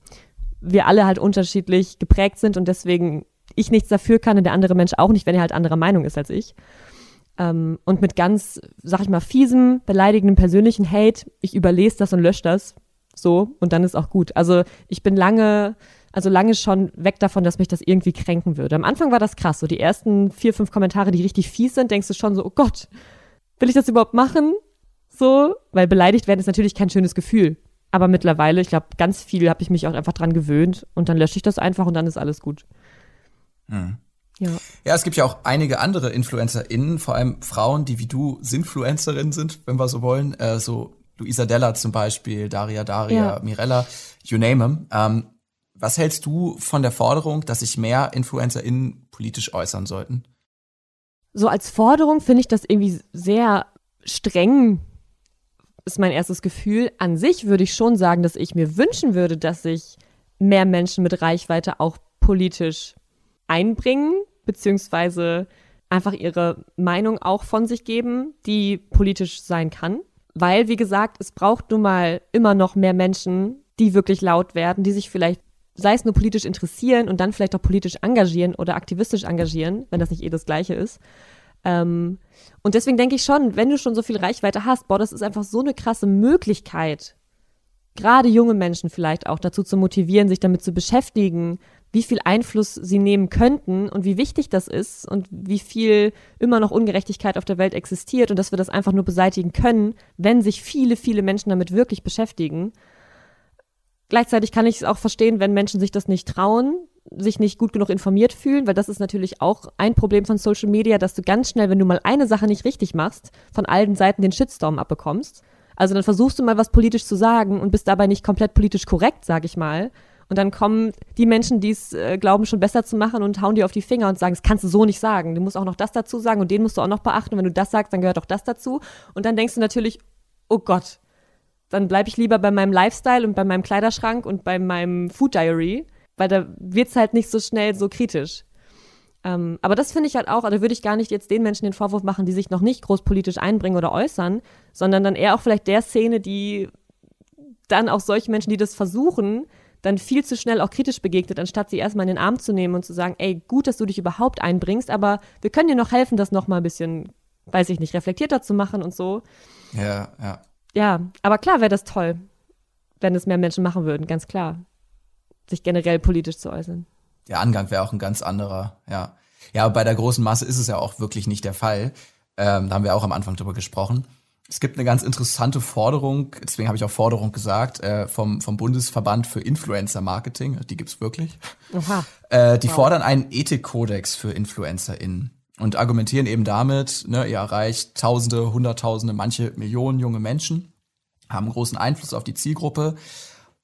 wir alle halt unterschiedlich geprägt sind und deswegen ich nichts dafür kann und der andere Mensch auch nicht, wenn er halt anderer Meinung ist als ich. Ähm, und mit ganz, sag ich mal, fiesem, beleidigenden persönlichen Hate, ich überlese das und lösche das so und dann ist auch gut. Also ich bin lange also lange schon weg davon, dass mich das irgendwie kränken würde. Am Anfang war das krass. So die ersten vier, fünf Kommentare, die richtig fies sind, denkst du schon so, oh Gott, will ich das überhaupt machen? So, weil beleidigt werden ist natürlich kein schönes Gefühl. Aber mittlerweile, ich glaube, ganz viel habe ich mich auch einfach dran gewöhnt und dann lösche ich das einfach und dann ist alles gut. Hm. Ja. Ja, es gibt ja auch einige andere InfluencerInnen, vor allem Frauen, die wie du Sinfluencerinnen sind, wenn wir so wollen. Äh, so Luisa Della zum Beispiel, Daria Daria, ja. Mirella, you name them. Ähm, was hältst du von der Forderung, dass sich mehr InfluencerInnen politisch äußern sollten? So als Forderung finde ich das irgendwie sehr streng, ist mein erstes Gefühl. An sich würde ich schon sagen, dass ich mir wünschen würde, dass sich mehr Menschen mit Reichweite auch politisch einbringen, beziehungsweise einfach ihre Meinung auch von sich geben, die politisch sein kann. Weil, wie gesagt, es braucht nun mal immer noch mehr Menschen, die wirklich laut werden, die sich vielleicht, sei es nur politisch interessieren und dann vielleicht auch politisch engagieren oder aktivistisch engagieren, wenn das nicht eh das Gleiche ist. Ähm, und deswegen denke ich schon, wenn du schon so viel Reichweite hast, boah, das ist einfach so eine krasse Möglichkeit, gerade junge Menschen vielleicht auch dazu zu motivieren, sich damit zu beschäftigen, wie viel Einfluss sie nehmen könnten und wie wichtig das ist und wie viel immer noch Ungerechtigkeit auf der Welt existiert und dass wir das einfach nur beseitigen können, wenn sich viele, viele Menschen damit wirklich beschäftigen. Gleichzeitig kann ich es auch verstehen, wenn Menschen sich das nicht trauen, sich nicht gut genug informiert fühlen, weil das ist natürlich auch ein Problem von Social Media, dass du ganz schnell, wenn du mal eine Sache nicht richtig machst, von allen Seiten den Shitstorm abbekommst. Also dann versuchst du mal was politisch zu sagen und bist dabei nicht komplett politisch korrekt, sag ich mal. Und dann kommen die Menschen, die es äh, glauben, schon besser zu machen und hauen dir auf die Finger und sagen, das kannst du so nicht sagen. Du musst auch noch das dazu sagen und den musst du auch noch beachten. Wenn du das sagst, dann gehört auch das dazu. Und dann denkst du natürlich, oh Gott, dann bleibe ich lieber bei meinem Lifestyle und bei meinem Kleiderschrank und bei meinem Food Diary, weil da wird's halt nicht so schnell so kritisch. Ähm, aber das finde ich halt auch, also würde ich gar nicht jetzt den Menschen den Vorwurf machen, die sich noch nicht groß politisch einbringen oder äußern, sondern dann eher auch vielleicht der Szene, die dann auch solche Menschen, die das versuchen, dann viel zu schnell auch kritisch begegnet, anstatt sie erstmal in den Arm zu nehmen und zu sagen, ey, gut, dass du dich überhaupt einbringst, aber wir können dir noch helfen, das noch mal ein bisschen, weiß ich nicht, reflektierter zu machen und so. Ja, ja. Ja, aber klar wäre das toll, wenn es mehr Menschen machen würden, ganz klar. Sich generell politisch zu äußern. Der Angang wäre auch ein ganz anderer, ja. Ja, bei der großen Masse ist es ja auch wirklich nicht der Fall. Ähm, da haben wir auch am Anfang drüber gesprochen. Es gibt eine ganz interessante Forderung, deswegen habe ich auch Forderung gesagt, äh, vom, vom Bundesverband für Influencer Marketing, die gibt's wirklich. Aha. Äh, die wow. fordern einen Ethikkodex für InfluencerInnen und argumentieren eben damit, ne, ihr erreicht Tausende, Hunderttausende, manche Millionen junge Menschen, haben großen Einfluss auf die Zielgruppe,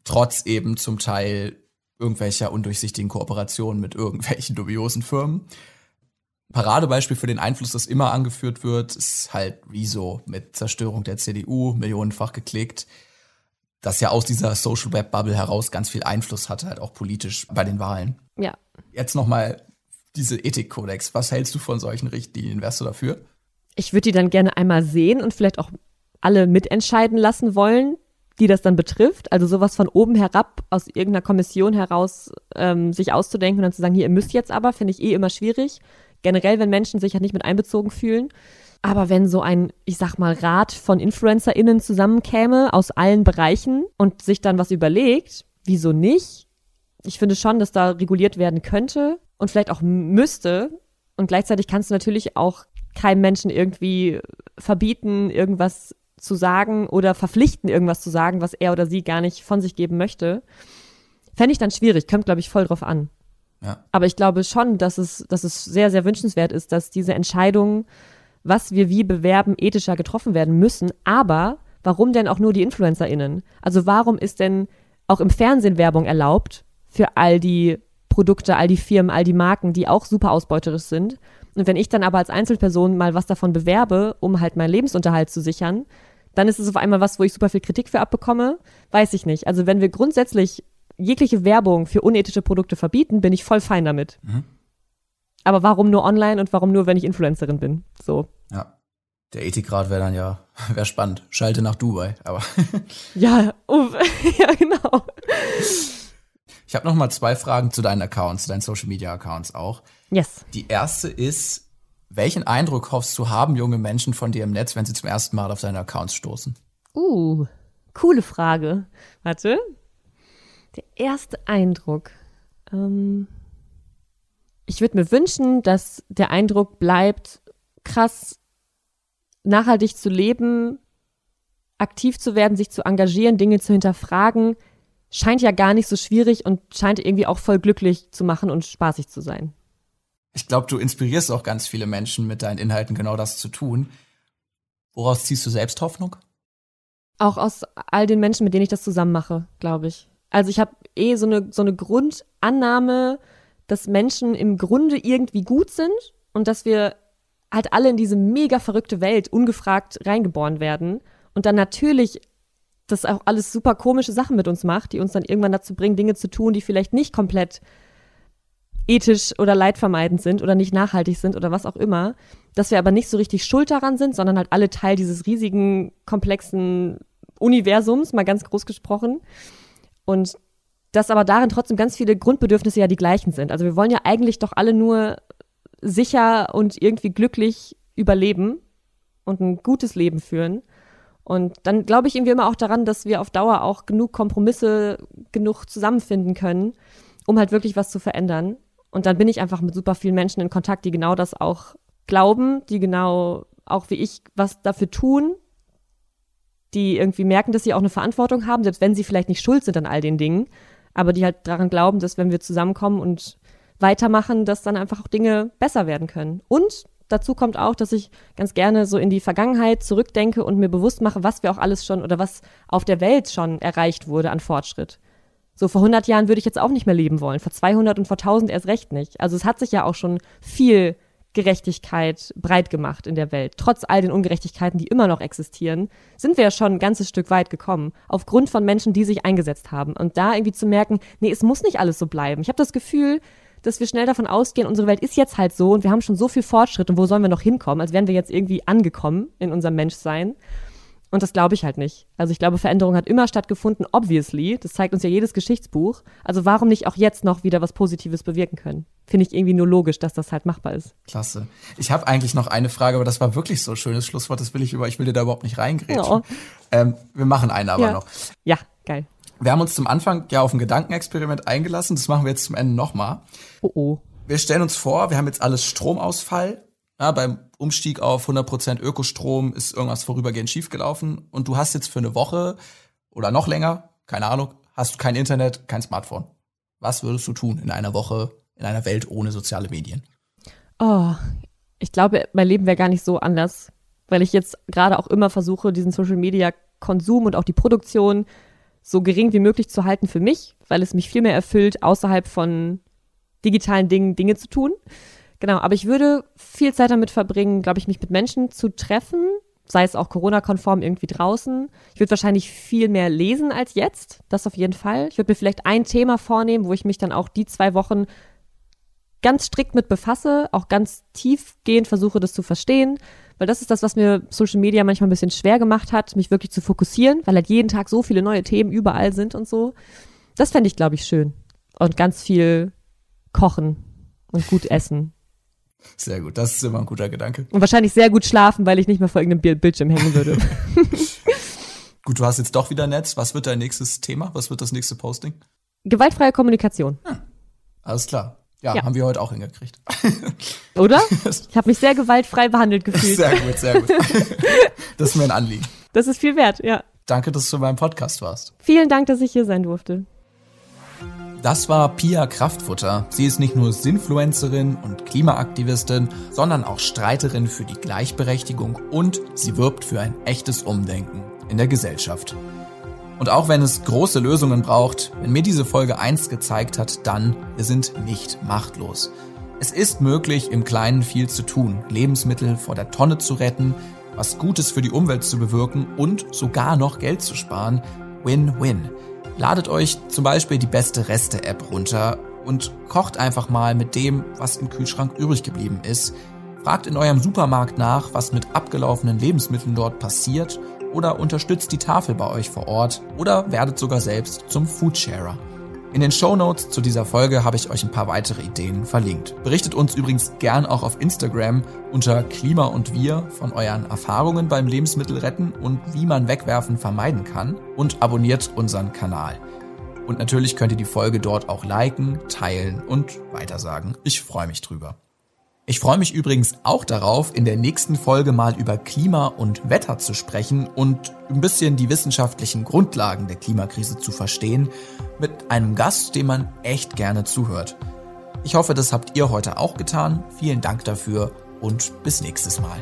trotz eben zum Teil irgendwelcher undurchsichtigen Kooperationen mit irgendwelchen dubiosen Firmen. Paradebeispiel für den Einfluss, das immer angeführt wird, ist halt Rezo mit Zerstörung der CDU, millionenfach geklickt, das ja aus dieser Social Web Bubble heraus ganz viel Einfluss hatte, halt auch politisch bei den Wahlen. Ja. Jetzt nochmal diese Ethikkodex. Was hältst du von solchen Richtlinien? Wärst du dafür? Ich würde die dann gerne einmal sehen und vielleicht auch alle mitentscheiden lassen wollen, die das dann betrifft. Also sowas von oben herab aus irgendeiner Kommission heraus ähm, sich auszudenken und dann zu sagen, hier, ihr müsst jetzt aber, finde ich eh immer schwierig generell, wenn Menschen sich halt nicht mit einbezogen fühlen. Aber wenn so ein, ich sag mal, Rat von InfluencerInnen zusammenkäme aus allen Bereichen und sich dann was überlegt, wieso nicht? Ich finde schon, dass da reguliert werden könnte und vielleicht auch müsste. Und gleichzeitig kannst du natürlich auch keinem Menschen irgendwie verbieten, irgendwas zu sagen oder verpflichten, irgendwas zu sagen, was er oder sie gar nicht von sich geben möchte. Fände ich dann schwierig, kommt, glaube ich, voll drauf an. Ja. Aber ich glaube schon, dass es, dass es sehr, sehr wünschenswert ist, dass diese Entscheidungen, was wir wie bewerben, ethischer getroffen werden müssen. Aber warum denn auch nur die InfluencerInnen? Also warum ist denn auch im Fernsehen Werbung erlaubt für all die Produkte, all die Firmen, all die Marken, die auch super ausbeuterisch sind? Und wenn ich dann aber als Einzelperson mal was davon bewerbe, um halt meinen Lebensunterhalt zu sichern, dann ist es auf einmal was, wo ich super viel Kritik für abbekomme. Weiß ich nicht. Also wenn wir grundsätzlich jegliche Werbung für unethische Produkte verbieten, bin ich voll fein damit. Mhm. Aber warum nur online und warum nur, wenn ich Influencerin bin? So. Ja. Der Ethikrat wäre dann ja, wäre spannend. Schalte nach Dubai, aber. ja, uff, ja, genau. Ich habe noch mal zwei Fragen zu deinen Accounts, zu deinen Social Media Accounts auch. Yes. Die erste ist, welchen Eindruck hoffst du haben junge Menschen von dir im Netz, wenn sie zum ersten Mal auf deine Accounts stoßen? Uh, coole Frage. Warte, der erste Eindruck. Ähm, ich würde mir wünschen, dass der Eindruck bleibt, krass nachhaltig zu leben, aktiv zu werden, sich zu engagieren, Dinge zu hinterfragen, scheint ja gar nicht so schwierig und scheint irgendwie auch voll glücklich zu machen und spaßig zu sein. Ich glaube, du inspirierst auch ganz viele Menschen mit deinen Inhalten genau das zu tun. Woraus ziehst du selbst Hoffnung? Auch aus all den Menschen, mit denen ich das zusammen mache, glaube ich. Also ich habe eh so eine, so eine Grundannahme, dass Menschen im Grunde irgendwie gut sind und dass wir halt alle in diese mega verrückte Welt ungefragt reingeboren werden und dann natürlich das auch alles super komische Sachen mit uns macht, die uns dann irgendwann dazu bringen, Dinge zu tun, die vielleicht nicht komplett ethisch oder leidvermeidend sind oder nicht nachhaltig sind oder was auch immer, dass wir aber nicht so richtig schuld daran sind, sondern halt alle Teil dieses riesigen, komplexen Universums, mal ganz groß gesprochen. Und dass aber darin trotzdem ganz viele Grundbedürfnisse ja die gleichen sind. Also wir wollen ja eigentlich doch alle nur sicher und irgendwie glücklich überleben und ein gutes Leben führen. Und dann glaube ich irgendwie immer auch daran, dass wir auf Dauer auch genug Kompromisse genug zusammenfinden können, um halt wirklich was zu verändern. Und dann bin ich einfach mit super vielen Menschen in Kontakt, die genau das auch glauben, die genau auch wie ich was dafür tun, die irgendwie merken, dass sie auch eine Verantwortung haben, selbst wenn sie vielleicht nicht schuld sind an all den Dingen, aber die halt daran glauben, dass wenn wir zusammenkommen und weitermachen, dass dann einfach auch Dinge besser werden können. Und dazu kommt auch, dass ich ganz gerne so in die Vergangenheit zurückdenke und mir bewusst mache, was wir auch alles schon oder was auf der Welt schon erreicht wurde an Fortschritt. So vor 100 Jahren würde ich jetzt auch nicht mehr leben wollen, vor 200 und vor 1000 erst recht nicht. Also es hat sich ja auch schon viel Gerechtigkeit breit gemacht in der Welt. Trotz all den Ungerechtigkeiten, die immer noch existieren, sind wir ja schon ein ganzes Stück weit gekommen. Aufgrund von Menschen, die sich eingesetzt haben. Und da irgendwie zu merken, nee, es muss nicht alles so bleiben. Ich habe das Gefühl, dass wir schnell davon ausgehen, unsere Welt ist jetzt halt so und wir haben schon so viel Fortschritt und wo sollen wir noch hinkommen, als wären wir jetzt irgendwie angekommen in unserem Menschsein. Und das glaube ich halt nicht. Also ich glaube, Veränderung hat immer stattgefunden, obviously. Das zeigt uns ja jedes Geschichtsbuch. Also warum nicht auch jetzt noch wieder was Positives bewirken können? Finde ich irgendwie nur logisch, dass das halt machbar ist. Klasse. Ich habe eigentlich noch eine Frage, aber das war wirklich so ein schönes Schlusswort. Das will ich über, ich will dir da überhaupt nicht reingrätschen. Oh. Ähm, wir machen eine aber ja. noch. Ja, geil. Wir haben uns zum Anfang ja auf ein Gedankenexperiment eingelassen. Das machen wir jetzt zum Ende nochmal. Oh oh. Wir stellen uns vor, wir haben jetzt alles Stromausfall. Ja, beim Umstieg auf 100% Ökostrom ist irgendwas vorübergehend schiefgelaufen. Und du hast jetzt für eine Woche oder noch länger, keine Ahnung, hast du kein Internet, kein Smartphone. Was würdest du tun in einer Woche in einer Welt ohne soziale Medien? Oh, ich glaube, mein Leben wäre gar nicht so anders, weil ich jetzt gerade auch immer versuche, diesen Social Media Konsum und auch die Produktion so gering wie möglich zu halten für mich, weil es mich viel mehr erfüllt, außerhalb von digitalen Dingen Dinge zu tun. Genau, aber ich würde viel Zeit damit verbringen, glaube ich, mich mit Menschen zu treffen, sei es auch Corona-konform irgendwie draußen. Ich würde wahrscheinlich viel mehr lesen als jetzt, das auf jeden Fall. Ich würde mir vielleicht ein Thema vornehmen, wo ich mich dann auch die zwei Wochen ganz strikt mit befasse, auch ganz tiefgehend versuche, das zu verstehen, weil das ist das, was mir Social Media manchmal ein bisschen schwer gemacht hat, mich wirklich zu fokussieren, weil halt jeden Tag so viele neue Themen überall sind und so. Das fände ich, glaube ich, schön. Und ganz viel kochen und gut essen. Sehr gut, das ist immer ein guter Gedanke. Und wahrscheinlich sehr gut schlafen, weil ich nicht mehr vor irgendeinem Bildschirm hängen würde. gut, du hast jetzt doch wieder Netz. Was wird dein nächstes Thema? Was wird das nächste Posting? Gewaltfreie Kommunikation. Hm. Alles klar. Ja, ja, haben wir heute auch hingekriegt. Oder? Ich habe mich sehr gewaltfrei behandelt gefühlt. Sehr gut, sehr gut. Das ist mir ein Anliegen. Das ist viel wert, ja. Danke, dass du beim Podcast warst. Vielen Dank, dass ich hier sein durfte. Das war Pia Kraftfutter. Sie ist nicht nur Sinfluencerin und Klimaaktivistin, sondern auch Streiterin für die Gleichberechtigung und sie wirbt für ein echtes Umdenken in der Gesellschaft. Und auch wenn es große Lösungen braucht, wenn mir diese Folge eins gezeigt hat, dann, wir sind nicht machtlos. Es ist möglich, im Kleinen viel zu tun, Lebensmittel vor der Tonne zu retten, was Gutes für die Umwelt zu bewirken und sogar noch Geld zu sparen. Win-win. Ladet euch zum Beispiel die beste Reste-App runter und kocht einfach mal mit dem, was im Kühlschrank übrig geblieben ist. Fragt in eurem Supermarkt nach, was mit abgelaufenen Lebensmitteln dort passiert oder unterstützt die Tafel bei euch vor Ort oder werdet sogar selbst zum Foodsharer. In den Show Notes zu dieser Folge habe ich euch ein paar weitere Ideen verlinkt. Berichtet uns übrigens gern auch auf Instagram unter Klima und Wir von euren Erfahrungen beim Lebensmittelretten und wie man Wegwerfen vermeiden kann und abonniert unseren Kanal. Und natürlich könnt ihr die Folge dort auch liken, teilen und weitersagen. Ich freue mich drüber. Ich freue mich übrigens auch darauf, in der nächsten Folge mal über Klima und Wetter zu sprechen und ein bisschen die wissenschaftlichen Grundlagen der Klimakrise zu verstehen, mit einem Gast, dem man echt gerne zuhört. Ich hoffe, das habt ihr heute auch getan. Vielen Dank dafür und bis nächstes Mal.